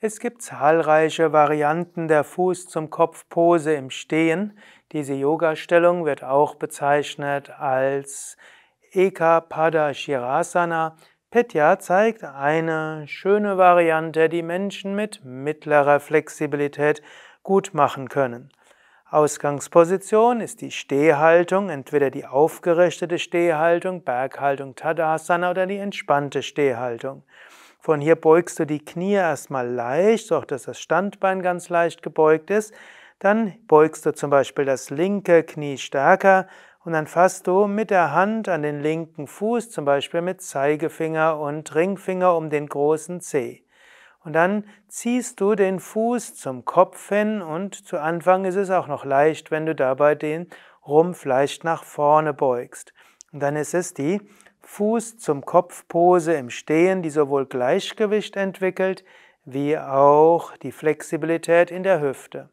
Es gibt zahlreiche Varianten der Fuß zum Kopf Pose im Stehen. Diese Yoga-Stellung wird auch bezeichnet als Eka Pada Shirasana. Petya zeigt eine schöne Variante, die Menschen mit mittlerer Flexibilität gut machen können. Ausgangsposition ist die Stehhaltung, entweder die aufgerichtete Stehhaltung, Berghaltung Tadasana oder die entspannte Stehhaltung. Von hier beugst du die Knie erstmal leicht, so dass das Standbein ganz leicht gebeugt ist. Dann beugst du zum Beispiel das linke Knie stärker und dann fasst du mit der Hand an den linken Fuß, zum Beispiel mit Zeigefinger und Ringfinger um den großen Zeh. Und dann ziehst du den Fuß zum Kopf hin und zu Anfang ist es auch noch leicht, wenn du dabei den Rumpf leicht nach vorne beugst. Und dann ist es die Fuß zum Kopfpose im Stehen, die sowohl Gleichgewicht entwickelt, wie auch die Flexibilität in der Hüfte.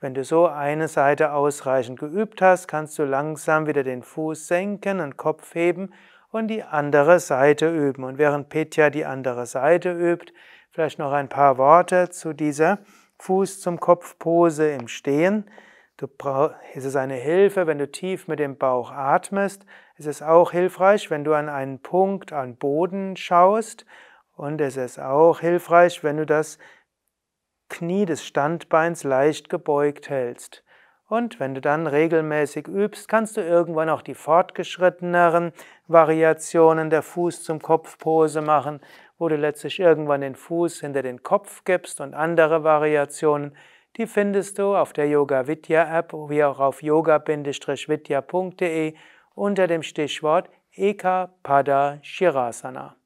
Wenn du so eine Seite ausreichend geübt hast, kannst du langsam wieder den Fuß senken und Kopf heben und die andere Seite üben. Und während Petya die andere Seite übt, vielleicht noch ein paar Worte zu dieser Fuß zum Kopf Pose im Stehen. Du brauch, es ist eine Hilfe, wenn du tief mit dem Bauch atmest. Es ist auch hilfreich, wenn du an einen Punkt an Boden schaust. Und es ist auch hilfreich, wenn du das Knie des Standbeins leicht gebeugt hältst. Und wenn du dann regelmäßig übst, kannst du irgendwann auch die fortgeschritteneren Variationen der Fuß zum Kopf Pose machen, wo du letztlich irgendwann den Fuß hinter den Kopf gibst und andere Variationen, die findest du auf der Yoga Vidya App wie auch auf yoga-vidya.de unter dem Stichwort Eka Pada Shirasana.